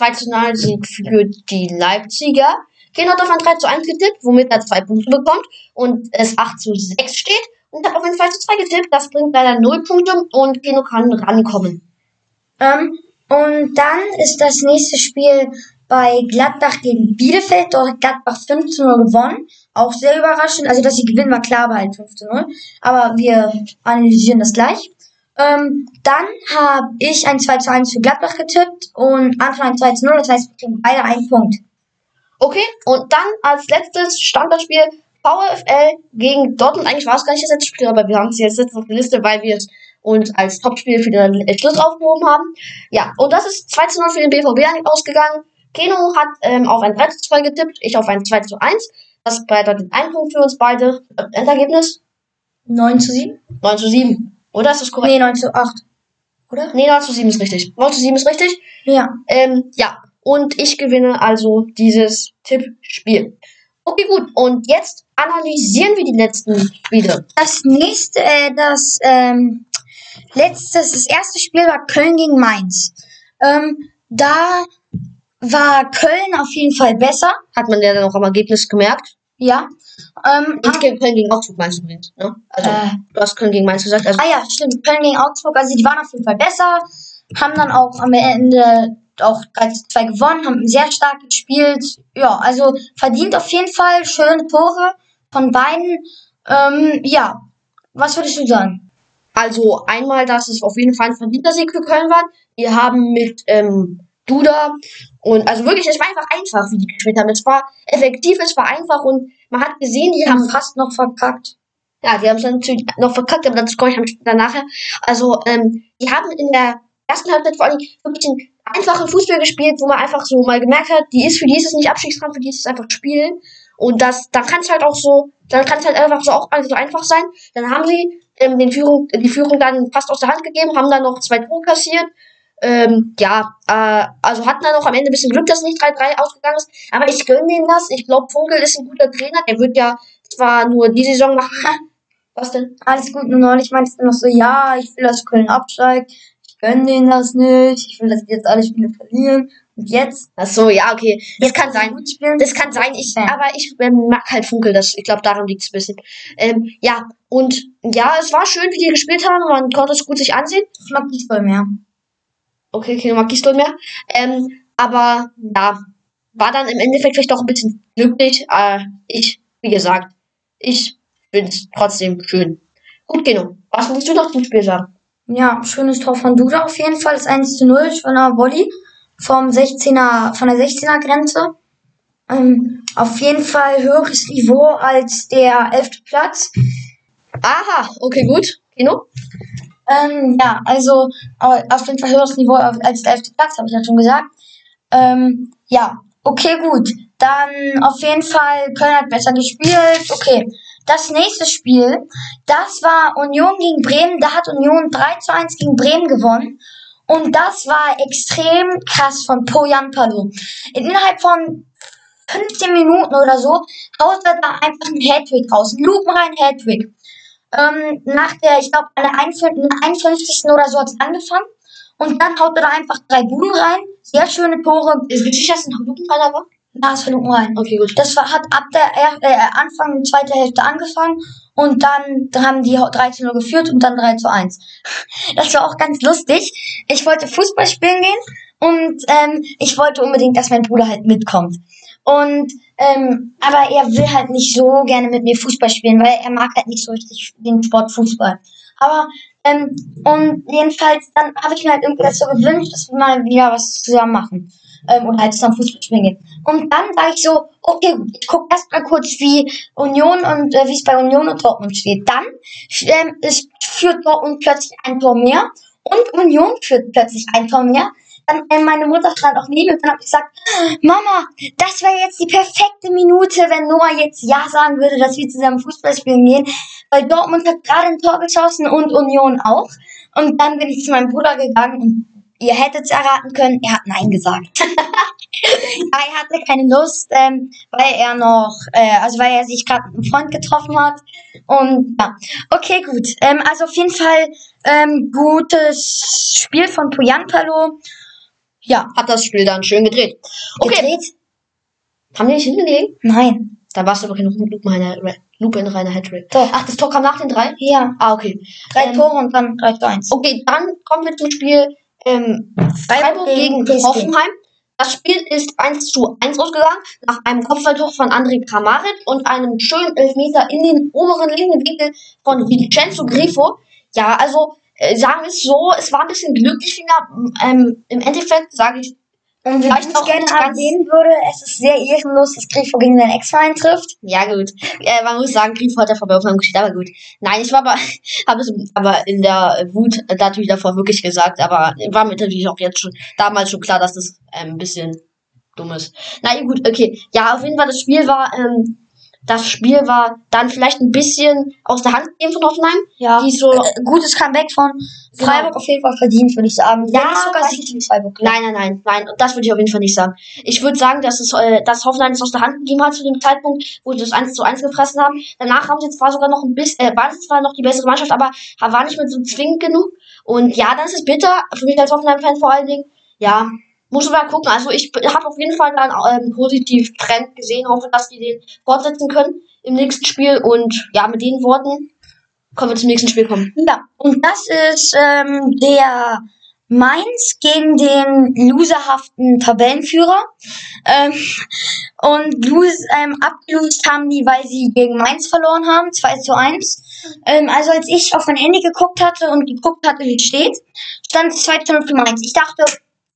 2 zu 0 Sieg für die Leipziger. Keno hat auf ein 3 zu 1 getippt, womit er 2 Punkte bekommt und es 8 zu 6 steht. Und hat auf ein 2 zu 2 getippt, das bringt leider 0 Punkte und Keno kann rankommen. Ähm, und dann ist das nächste Spiel bei Gladbach gegen Bielefeld. Dort hat Gladbach 5 zu 0 gewonnen. Auch sehr überraschend. Also, dass sie gewinnen, war klar, aber halt 5 zu 0. Aber wir analysieren das gleich. Ähm, dann habe ich ein 2 zu 1 für Gladbach getippt und Anton ein 2 zu 0. Das heißt, wir kriegen beide einen Punkt. Okay, und dann als letztes stand das Spiel VfL gegen Dortmund. Eigentlich war es gar nicht das letzte Spiel, aber wir haben es jetzt auf der Liste, weil wir es uns als Topspiel für den Schluss aufgehoben haben. Ja, und das ist 2 zu 0 für den BVB ausgegangen. Keno hat ähm, auf ein 3 zu 2 getippt, ich auf ein 2 zu 1. Das bedeutet ein Punkt für uns beide. Endergebnis? 9 zu 7? 9 zu 7. Oder ist das korrekt? Nee, 9 zu 8. Oder? Nee, 9 zu 7 ist richtig. 9 zu 7 ist richtig. Ja. Ähm, ja. Und ich gewinne also dieses Tippspiel. Okay, gut. Und jetzt analysieren wir die letzten Spiele. Das nächste, äh, das, ähm, letzte, das erste Spiel war Köln gegen Mainz. Ähm, da war Köln auf jeden Fall besser. Hat man ja dann auch am Ergebnis gemerkt. Ja. Ähm, Und gegen Köln gegen Augsburg meinst du übrigens, ne? Also, Äh. du hast Köln gegen Mainz gesagt. Also, ah ja, stimmt. Köln gegen Augsburg. Also die waren auf jeden Fall besser. Haben dann auch am Ende auch 3 zu 2 gewonnen, haben sehr stark gespielt. Ja, also verdient auf jeden Fall schöne Tore von beiden. Ähm, ja. Was würdest du sagen? Also einmal, dass es auf jeden Fall ein verdienter Sieg für Köln war. Wir haben mit ähm, Duda und also wirklich, es war einfach einfach, wie die gespielt haben. Es war effektiv, es war einfach und man hat gesehen, die haben fast noch verkackt. ja, die haben es natürlich noch verkackt, aber dazu komme ich dann nachher. Also ähm, die haben in der ersten Halbzeit vor allem wirklich den einfachen Fußball gespielt, wo man einfach so mal gemerkt hat, die ist für die ist es nicht Abstiegskampf, für die ist es einfach Spielen. Und das, dann kann es halt auch so, dann kann es halt einfach so auch so einfach sein. Dann haben sie ähm, den Führung, die Führung dann fast aus der Hand gegeben, haben dann noch zwei Tore kassiert. Ähm, ja, äh, also hatten dann auch am Ende ein bisschen Glück, dass nicht 3-3 ausgegangen ist. Aber ich gönne denen das. Ich glaube, Funkel ist ein guter Trainer. Der wird ja zwar nur die Saison machen. Was denn? Alles gut, nur neulich meinst du noch so, ja, ich will, dass Köln absteigt. Ich gönne denen das nicht. Ich will, dass die jetzt alle Spiele verlieren. Und jetzt? Ach so, ja, okay. Das kann sein. Gut spielen. Das kann sein, ich, aber ich ähm, mag halt Funkel, das, ich glaube, daran liegt es ein bisschen. Ähm, ja, und ja, es war schön, wie die gespielt haben, man konnte es gut sich ansehen. Ich mag die voll mehr. Okay, okay, mag ich mehr. Ähm, aber ja, war dann im Endeffekt vielleicht doch ein bisschen glücklich. Äh, ich, wie gesagt, ich finde es trotzdem schön. Gut, Geno, was willst du noch zum Spiel sagen? Ja, schönes Tor von Duda auf jeden Fall. Das 1 zu 0 von einer Volley vom 16er, von der 16er Grenze. Ähm, auf jeden Fall höheres Niveau als der 11. Platz. Aha, okay, gut. Geno? Ähm, ja, also au- auf jeden Fall höheres Niveau als der 11. Platz, habe ich ja schon gesagt. Ähm, ja, okay, gut. Dann auf jeden Fall Köln hat besser gespielt. Okay. Das nächste Spiel, das war Union gegen Bremen. Da hat Union 3 zu 1 gegen Bremen gewonnen. Und das war extrem krass von Poyan Palo. Innerhalb von 15 Minuten oder so haut er da einfach einen Hattrick raus. Einen lupenreinen Hattrick. Ähm, nach der, ich glaube, an der 51. oder so hat es angefangen. Und dann haut er da einfach drei Buden rein. Sehr schöne Tore. Ist wirklich, dass ein Lupenreiner war? Da ist Lupen rein. Okay, gut. Das war, hat ab der er, äh, Anfang der zweiten Hälfte angefangen und dann haben die 3 zu 0 geführt und dann 3 zu 1. Das war auch ganz lustig. Ich wollte Fußball spielen gehen und ähm, ich wollte unbedingt, dass mein Bruder halt mitkommt. Und ähm, aber er will halt nicht so gerne mit mir Fußball spielen, weil er mag halt nicht so richtig den Sport Fußball. Aber ähm, und jedenfalls dann habe ich mir halt irgendwie das so gewünscht, dass wir mal wieder was zusammen machen. ähm, oder halt zusammen Fußball spielen gehen. Und dann war ich so, okay, ich gucke erst mal kurz, wie Union und äh, wie es bei Union und Dortmund steht. Dann ähm, führt Dortmund plötzlich ein Tor mehr und Union führt plötzlich ein Tor mehr. Dann meine Mutter stand auch neben mir und dann habe ich gesagt, Mama, das wäre jetzt die perfekte Minute, wenn Noah jetzt Ja sagen würde, dass wir zusammen Fußball spielen gehen. Weil Dortmund hat gerade ein Tor geschossen und Union auch. Und dann bin ich zu meinem Bruder gegangen und ihr hättet es erraten können, er hat Nein gesagt. er hatte keine Lust, ähm, weil er noch, äh, also weil er sich gerade mit einem Freund getroffen hat. Und ja, okay, gut. Ähm, also auf jeden Fall ähm, gutes Spiel von Puyanpalo. Ja, Hat das Spiel dann schön gedreht. Okay, gedreht? haben die nicht hingelegen? Nein. Da warst du doch in lupenreiner lupenreiner Hattrick. Doch. Ach, das Tor kam nach den drei? Ja, Ah, okay. drei Ähm, Tore und dann 3 zu 1. Okay, dann kommen wir zum Spiel ähm, Freiburg gegen PSG. Hoffenheim. Das Spiel ist 1 zu 1 ausgegangen, nach einem Kopfballtor von André Kramaric und einem schönen Elfmeter in den oberen linken Winkel von Vincenzo Grifo. Ja, also äh, sagen wir es so, es war ein bisschen glücklich wieder. Ähm, Im Endeffekt sage ich, Und Vielleicht vielleicht auch gerne erwähnen würde, es ist sehr ehrenlos, dass Grifo gegen seinen Ex-Verein trifft. ja gut, äh, man muss sagen, Grifo hat der Vorbeiaufnahme gespielt, aber gut. Nein, ich war aber, habe es aber in der Wut natürlich davor wirklich gesagt, aber war mir natürlich auch jetzt schon, damals schon klar, dass das ähm, ein bisschen dumm ist. Na ja, gut, okay. Ja, auf jeden Fall, das Spiel war, ähm, das Spiel war dann vielleicht ein bisschen aus der Hand gegeben von Hoffenheim. Ja. Die so, Äh, gutes Comeback von Freiburg auf jeden Fall verdient, würde ich sagen. Ja, nicht sogar Sieg gegen Freiburg. Nein, nein, nein, nein. Und das würde ich auf jeden Fall nicht sagen. Ich würde sagen, dass es, äh, dass Hoffenheim es aus der Hand gegeben hat zu dem Zeitpunkt, wo sie das 1 zu 1 gefressen haben. Danach haben sie zwar sogar noch ein bisschen, äh, waren sie zwar noch die bessere Mannschaft, aber war nicht mehr so zwingend genug. Und ja, dann ist bitter, für mich als Hoffenheim-Fan vor allen Dingen. Ja, muss mal gucken. Also ich habe auf jeden Fall dann ähm, positiv Trend gesehen, hoffe, dass die den fortsetzen können im nächsten Spiel. Und ja, mit den Worten können wir zum nächsten Spiel kommen. Ja, und das ist ähm, der Mainz gegen den loserhaften Tabellenführer. Ähm, und lose, ähm, abgelost haben die, weil sie gegen Mainz verloren haben, 2 zu 1. Ähm, also als ich auf mein Handy geguckt hatte und geguckt hatte, wie es steht, stand es 2 zu 0 für Mainz. Ich dachte,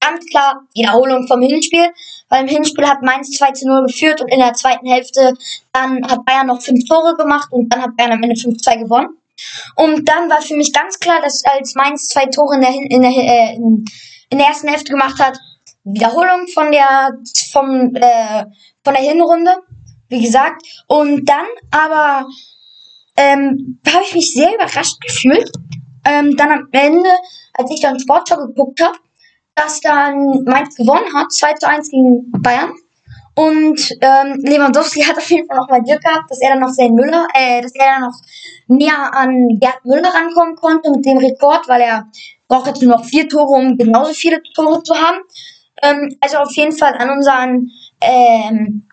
ganz klar, Wiederholung vom Hinspiel, weil im Hinspiel hat Mainz 2 zu 0 geführt und in der zweiten Hälfte dann hat Bayern noch fünf Tore gemacht und dann hat Bayern am Ende 5-2 gewonnen. Und dann war für mich ganz klar, dass als Mainz zwei Tore in der, in der, äh, in der ersten Hälfte gemacht hat, Wiederholung von der, vom, äh, von der Hinrunde, wie gesagt. Und dann aber ähm, habe ich mich sehr überrascht gefühlt. Ähm, dann am Ende, als ich dann Sportschau geguckt habe, dass dann Mainz gewonnen hat, 2 zu 1 gegen Bayern. Und ähm, Lewandowski hat auf jeden Fall noch mal Glück gehabt, dass er dann noch seinen Müller, äh, dass er dann noch näher an Gerd Müller rankommen konnte mit dem Rekord, weil er braucht jetzt nur noch vier Tore, um genauso viele Tore zu haben. Ähm, also auf jeden Fall an unseren ähm,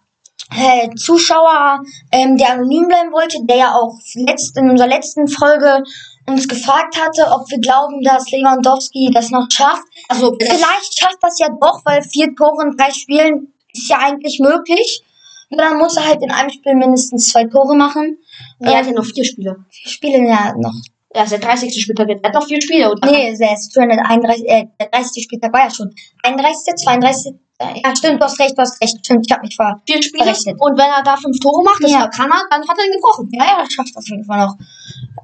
äh, Zuschauer, ähm, der anonym bleiben wollte, der ja auch letzt, in unserer letzten Folge uns gefragt hatte, ob wir glauben, dass Lewandowski das noch schafft. Also, Vielleicht schafft das ja doch, weil vier Tore in drei Spielen ist ja eigentlich möglich. Nur dann muss er halt in einem Spiel mindestens zwei Tore machen. er hat Ähm, ja noch vier Spiele. wir spielen ja noch. Er ist der 30. Spieltag, er hat noch vier Spiele. Und Nee, der ist schon der 31. Äh, der 30. Spieltag war ja schon. 31., 32. äh, Ja, stimmt, du hast recht, du hast recht. Stimmt, ich hab mich ver. vier Spiele. Verrechnet. Und wenn er da fünf Tore macht, das Ja. kann er, dann hat er ihn gebrochen. Ja, ja, das schafft auf jeden Fall noch.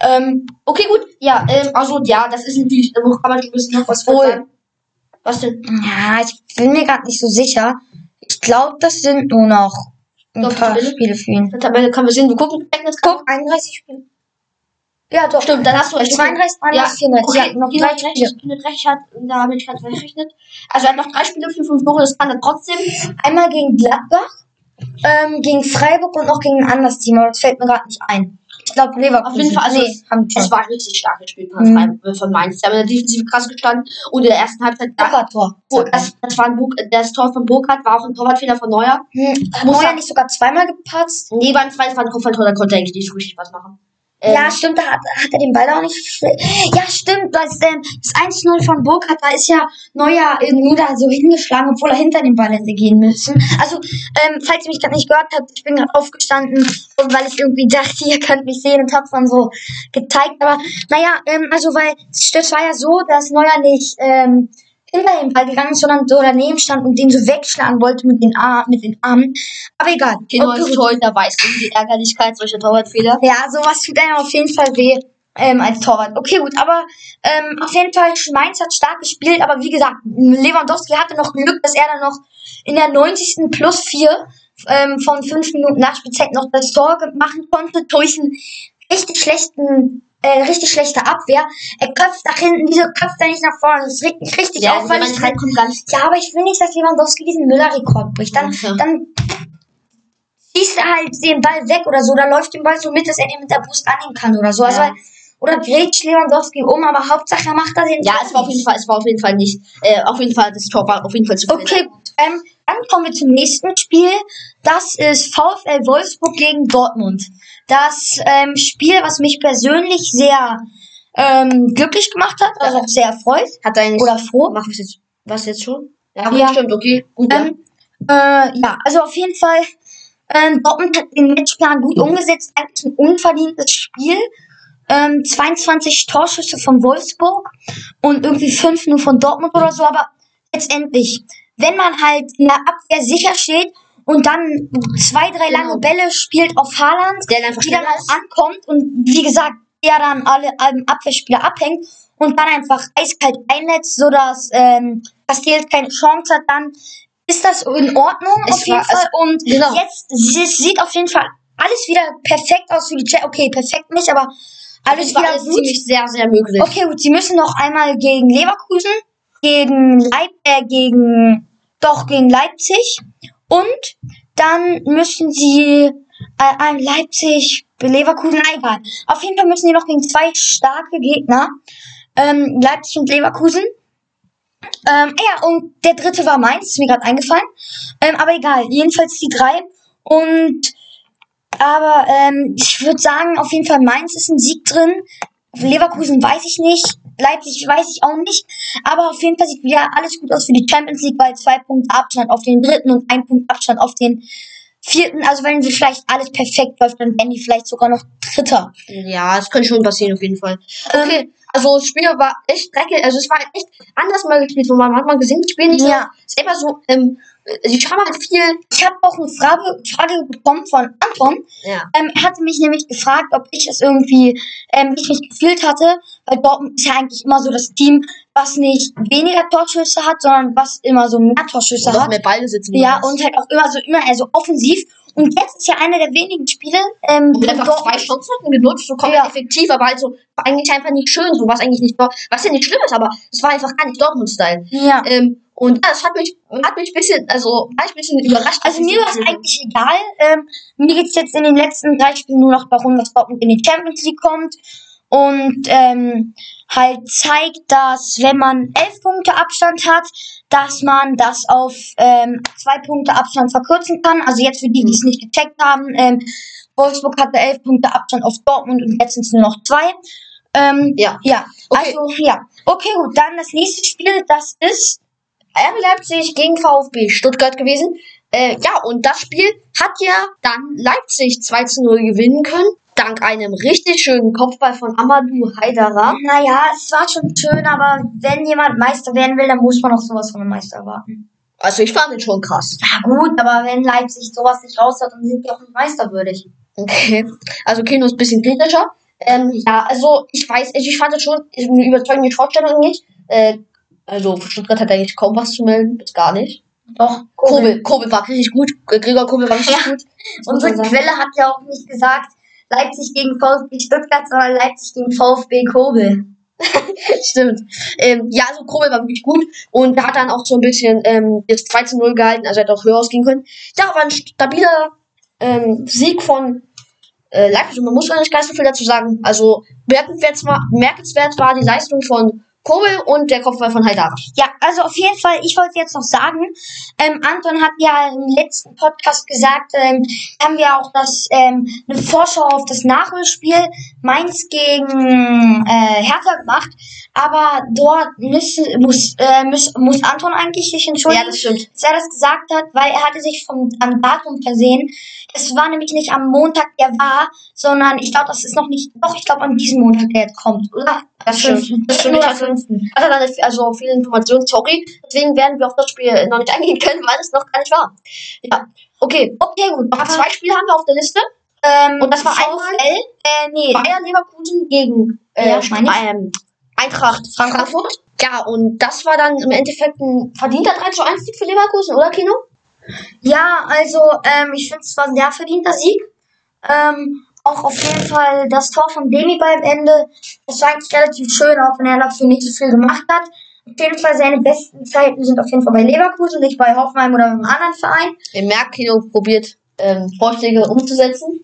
Ähm, Okay, gut. Ja, ähm, also ja, das ist natürlich, da kann man schon ein bisschen noch was Wohl. Was denn? ja, ich bin mir gerade nicht so sicher. Ich glaube, das sind nur noch ein Doch, paar Spiele? Für ihn. Die Tabelle können wir sehen. Wir gucken. Guck. Guck, 31 Spiele. Ja, doch. Stimmt, dann hast du recht. 32, 33, 34. Okay, Ja, noch drei hat Spiele. recht, hat recht hat, da habe ich ganz verrechnet. Also er hat noch drei Spiele für fünf Tore, das kann er trotzdem. Einmal gegen Gladbach, ähm, gegen Freiburg und noch gegen ein anderes Team, aber das fällt mir gerade nicht ein. Ich glaube Leverkusen. Auf jeden Fall, also nee, es- haben Es war ein richtig starkes Spiel von, Mhm. Freiburg- von Mainz. Die haben in der Defensive krass gestanden und in der ersten Halbzeit, wo, das, das, war ein Bug, das Tor von Burkhardt war auch ein Torwartfehler von Neuer. Hm, hat Neuer er- nicht sogar zweimal gepatzt? Nee, war ein ein Kopfballtor, da konnte er eigentlich nicht richtig was machen. Ähm, ja, stimmt, da hat, hat er den Ball auch nicht. Ja, stimmt, das, ähm, das 1-0 von Burkhardt, da ist ja Neuer äh, nur da so hingeschlagen, obwohl er hinter den Ball hätte gehen müssen. Also, ähm, falls ihr mich gerade nicht gehört habt, ich bin gerade aufgestanden, weil ich irgendwie dachte, ihr könnt mich sehen und hab's dann so gezeigt. Aber naja, ähm, also weil das war ja so, dass Neuer nicht ähm, hinter den Ball gegangen ist, sondern so daneben stand und den so wegschlagen wollte mit den, Ar mit den Armen. Aber egal. Keno Okay, als gut. Torhüter weiß um die Ärgerlichkeit solcher Torwartfehler. Ja, sowas tut einem auf jeden Fall weh ähm, als Torwart. Okay, gut, aber ähm, auf jeden Fall, Mainz hat stark gespielt, aber wie gesagt, Lewandowski hatte noch Glück, dass er dann noch in der 90. plus 4 ähm, von 5 Minuten Nachspielzeit noch das Tor machen konnte durch einen richtig schlechten äh, richtig schlechte Abwehr. Er köpft nach hinten, wieso köpft er nicht nach vorne? Das regt mich richtig Ja, auf, weil man ich halt, kommt gar nicht. ja, aber ich will nicht, dass Lewandowski diesen Müller-Rekord bricht. Dann, Ja. dann schießt er halt den Ball weg oder so, oder läuft den Ball so mit, dass er den mit der Brust annehmen kann oder so. Also, Ja. oder grätscht Lewandowski um, aber Hauptsache er macht er den Ja, es war auf jeden. Fall, es war auf jeden Fall nicht, äh, auf jeden Fall, das Tor war auf jeden Fall zu. Okay, gut. Ähm, dann kommen wir zum nächsten Spiel. Das ist VfL Wolfsburg gegen Dortmund. Das ähm, Spiel, was mich persönlich sehr ähm, glücklich gemacht hat, also auch sehr erfreut Hat er eigentlich, oder froh. machen wir es jetzt, was jetzt schon? Ja, Ja. stimmt, okay, gut, ja. Ähm, äh, ja, also auf jeden Fall, ähm, Dortmund hat den Matchplan gut umgesetzt, eigentlich ein unverdientes Spiel. Ähm, 22 Torschüsse von Wolfsburg und irgendwie 5 nur von Dortmund oder so, aber letztendlich, wenn man halt in der Abwehr sicher steht und dann zwei, drei Genau. lange Bälle spielt auf Haaland, Der einfach die dann ist. ankommt und wie gesagt, der dann alle, alle Abwehrspieler abhängt und dann einfach eiskalt einnetzt, sodass ähm, Castells keine Chance hat, dann ist das in Ordnung Es auf jeden war- Fall. Und genau. jetzt sieht auf jeden Fall alles wieder perfekt aus für die Chat. Okay, perfekt nicht, aber alles Es war wieder alles gut. ziemlich sehr, sehr möglich. Okay, gut, sie müssen noch einmal gegen Leverkusen, gegen Leip äh, gegen doch gegen Leipzig und dann müssen sie äh, Leipzig Leverkusen egal. Auf jeden Fall müssen sie noch gegen zwei starke Gegner ähm, Leipzig und Leverkusen. Ähm, ja, und der dritte war Mainz, ist mir gerade eingefallen. Ähm, aber egal, jedenfalls die drei. Und aber ähm, ich würde sagen, auf jeden Fall Mainz ist ein Sieg drin. Leverkusen weiß ich nicht. Leipzig weiß ich auch nicht. Aber auf jeden Fall sieht wieder alles gut aus für die Champions League, weil zwei Punkte Abstand auf den dritten und ein Punkt Abstand auf den vierten. Also wenn sie vielleicht alles perfekt läuft, dann werden die vielleicht sogar noch Dritter. Ja, es könnte schon passieren, auf jeden Fall. Ähm, Okay, also das Spiel war echt dreckig, also es war echt anders mal gespielt, wo man manchmal gesehen, das Spiel nicht Ja. es ist immer so, ähm, sie haben halt viel, Ich habe auch eine Frage, Frage bekommen von Anton. ja, Ähm, er hatte mich nämlich gefragt, ob ich es irgendwie, ähm, wie ich mich gefühlt hatte, weil Dortmund ist ja eigentlich immer so das Team, was nicht weniger Torschüsse hat, sondern was immer so mehr Torschüsse hat. mehr Ball sitzen. Ja, und halt auch immer so, immer eher so offensiv. Und jetzt ist ja einer der wenigen Spiele, ähm, wo einfach Dortmund- zwei hatten genutzt, so komplett Ja. effektiv, aber halt so, war eigentlich einfach nicht schön, so was eigentlich nicht, was ja nicht schlimm ist, aber es war einfach gar nicht Dortmund-Style. Ja. Ähm, und ja, das hat mich, hat mich ein bisschen, also, war ich ein bisschen überrascht. Also mir war es eigentlich egal. Ähm, mir geht's jetzt in den letzten drei Spielen nur noch darum, dass Dortmund in die Champions League kommt und ähm, halt zeigt, dass wenn man elf Punkte Abstand hat, dass man das auf ähm, zwei Punkte Abstand verkürzen kann. Also jetzt für die, die es nicht gecheckt haben, ähm, Wolfsburg hatte elf Punkte Abstand auf Dortmund und jetzt sind es nur noch zwei. Ähm, Ja. ja, Okay. also ja. Okay, gut, dann das nächste Spiel, das ist RB Leipzig gegen VfB Stuttgart gewesen. Äh, ja, und das Spiel hat ja dann Leipzig 2 zu 0 gewinnen können. Dank einem richtig schönen Kopfball von Amadou Haidara. Naja, es war schon schön, aber wenn jemand Meister werden will, dann muss man auch sowas von einem Meister erwarten. Also ich fand den schon krass. Ja gut, aber wenn Leipzig sowas nicht raus hat, dann sind die auch nicht meisterwürdig. Okay. Also Kino ist ein bisschen kritischer. Ähm, ja, also ich weiß, ich, ich fand es schon ist eine überzeugende Vorstellung nicht. Äh, also für Stuttgart hat eigentlich kaum was zu melden, bis gar nicht. Doch, Kobel, Kobel war richtig gut. Gregor Kobel war richtig Ja. gut. Unsere. Quelle hat ja auch nicht gesagt, Leipzig gegen VfB Stuttgart, sondern Leipzig gegen VfB Kobel. Stimmt. Ähm, ja, also Kobel war wirklich gut und hat dann auch so ein bisschen ähm, das 2 zu 0 gehalten, also hätte auch höher ausgehen können. Ja, war ein stabiler ähm, Sieg von äh, Leipzig und man muss gar nicht ganz so viel dazu sagen. Also merkenswert war, merkenswert war die Leistung von Kobel und der Kopfball von Haidara. Ja, also auf jeden Fall, ich wollte jetzt noch sagen, ähm, Anton hat ja im letzten Podcast gesagt, ähm, haben wir auch das ähm, eine Vorschau auf das Nachholspiel Mainz gegen äh, Hertha gemacht, aber dort müssen, muss, äh, muss, muss Anton eigentlich sich entschuldigen, Ja, das stimmt. dass er das gesagt hat, weil er hatte sich vom am Datum versehen. Es war nämlich nicht am Montag, der war, sondern ich glaube, das ist noch nicht, doch, ich glaube an diesem Montag, der jetzt kommt, oder? Das stimmt. Das stimmt. Ich hatte, hatte da nicht, also viele Informationen, sorry. Deswegen werden wir auf das Spiel noch nicht eingehen können, weil es noch gar nicht war. Ja. Okay. Okay, gut. Noch zwei Spiele haben wir auf der Liste. Ähm, Und das war einmal äh, nee. Bayern Leverkusen gegen äh, Ja, ähm, Eintracht Frankfurt. Ja, und das war dann im Endeffekt ein verdienter 3 zu 1 Sieg für Leverkusen, oder Kino? Ja, also ähm, ich finde es war ein sehr verdienter Sieg. Ähm, auch auf jeden Fall das Tor von Demi beim Ende. Das war eigentlich relativ schön, auch wenn er dafür nicht so viel gemacht hat. Auf jeden Fall seine besten Zeiten sind auf jeden Fall bei Leverkusen, nicht bei Hoffenheim oder einem anderen Verein. Ihr merkt, Kino probiert ähm, Vorschläge umzusetzen.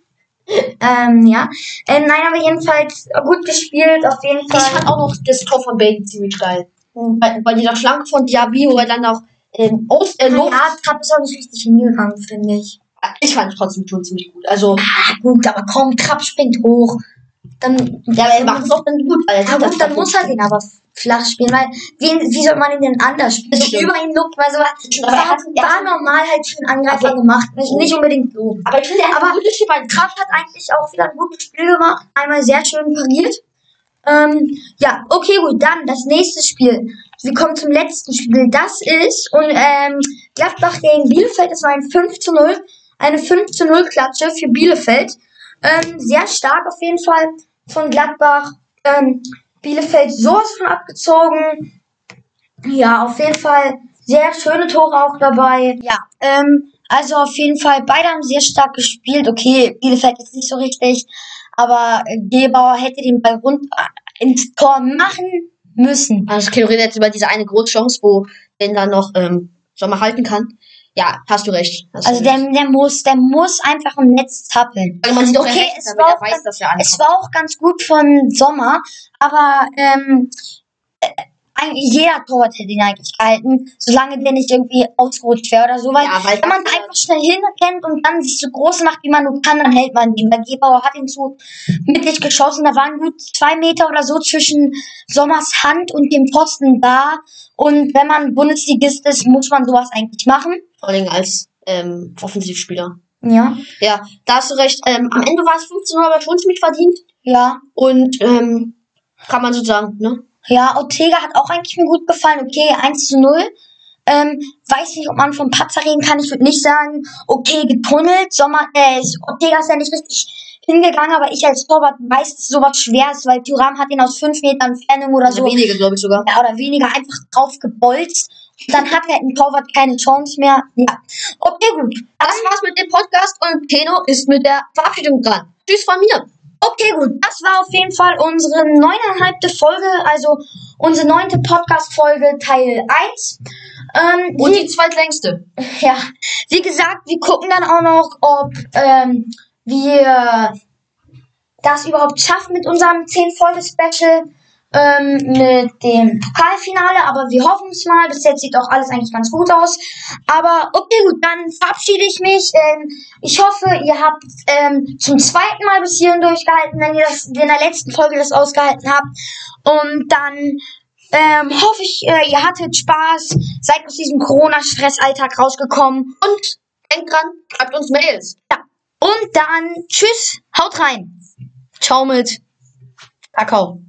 Ähm, ja. Äh, nein, aber jedenfalls gut gespielt, auf jeden Ich Fall. fand auch noch das Tor von Bailey ziemlich geil. Bei, bei dieser Schlanke von Diaby, wo er dann auch ähm, aus der Luft. ja, Trapp ist auch nicht richtig hingegangen, finde ich. Ich fand es trotzdem schon ziemlich gut. Also, Ah, gut, aber komm, Trapp springt hoch. Dann, ja, er macht es auch dann gut. Weil das gut, dann muss er den aber flach spielen, weil wen, wie soll man ihn denn anders spielen? Das über ihn lugt, weil so er war, hat- war normal halt für einen Angreifer Aber- gemacht, nicht, nicht unbedingt so. Aber ich finde, er hat ein gutes Spiel Trapp hat eigentlich auch wieder ein gutes Spiel gemacht, einmal sehr schön pariert. Ähm, ja, okay, gut, dann das nächste Spiel. Wir kommen zum letzten Spiel. Das ist und ähm, Gladbach gegen Bielefeld. Das war ein 5 zu 0. Eine 5 zu 0 Klatsche für Bielefeld. Ähm, sehr stark auf jeden Fall von Gladbach. Ähm, Bielefeld sowas von abgezogen. Ja, auf jeden Fall sehr schöne Tore auch dabei. Ja, ähm, also auf jeden Fall, beide haben sehr stark gespielt. Okay, Bielefeld jetzt nicht so richtig, aber Gebauer hätte den Ball rund ins Tor machen müssen. Also Kino redet jetzt über diese eine Großchance, wo den dann noch ähm, Sommer halten kann. Ja, hast du recht. Hast Also du der, recht. der muss, der muss einfach im Netz tappeln. Also man sieht okay, es war auch weiß, ganz- dass er ankommt. Es war auch ganz gut von Sommer, aber ähm, äh, eigentlich jeder Torwart hätte ihn eigentlich gehalten, solange der nicht irgendwie ausgerutscht wäre oder so. Weil Ja, weil wenn man einfach schnell hinrennt und dann sich so groß macht, wie man nur kann, dann hält man ihn. Weil Gebauer hat ihn so mittig geschossen. Da waren gut zwei Meter oder so zwischen Sommers Hand und dem Posten da. Und wenn man Bundesligist ist, muss man sowas eigentlich machen. Vor allem als ähm, Offensivspieler. Ja. Ja, da hast du recht. Ähm, am Ende war es 15 aber schon ziemlich verdient. Ja. Und ähm, kann man so sagen, ne? Ja, Ortega hat auch eigentlich mir gut gefallen. Okay, 1 zu 0. Ähm, weiß nicht, ob man vom Patzer reden kann. Ich würde nicht sagen, okay, getunnelt. Sommer, äh, Ortega ist ja nicht richtig hingegangen, aber ich als Torwart weiß, dass sowas schwer ist, weil Thuram hat ihn aus 5 Metern Entfernung oder Also so, wenige, glaube ich sogar. ja, oder weniger, einfach drauf gebolzt. Und dann hat halt ein Torwart keine Chance mehr. Ja. Okay, gut. Das war's mit dem Podcast und Keno ist mit der Verabschiedung dran. Tschüss von mir. Okay, gut. Das war auf jeden Fall unsere neuneinhalbte Folge, also unsere neunte Podcast-Folge Teil 1. Ähm, Und die zweitlängste. Ja, wie gesagt, wir gucken dann auch noch, ob ähm, wir das überhaupt schaffen mit unserem 10-Folge-Special ähm, mit dem Pokalfinale. Aber wir hoffen es mal. Bis jetzt sieht auch alles eigentlich ganz gut aus. Aber okay, gut, dann verabschiede ich mich. Ähm, ich hoffe, ihr habt ähm, zum zweiten Mal bis hierhin durchgehalten, wenn ihr das in der letzten Folge das ausgehalten habt. Und dann ähm, hoffe ich, äh, ihr hattet Spaß, seid aus diesem Corona-Stress-Alltag rausgekommen. Und denkt dran, schreibt uns Mails. Und dann tschüss, haut rein. Ciao mit Kakao.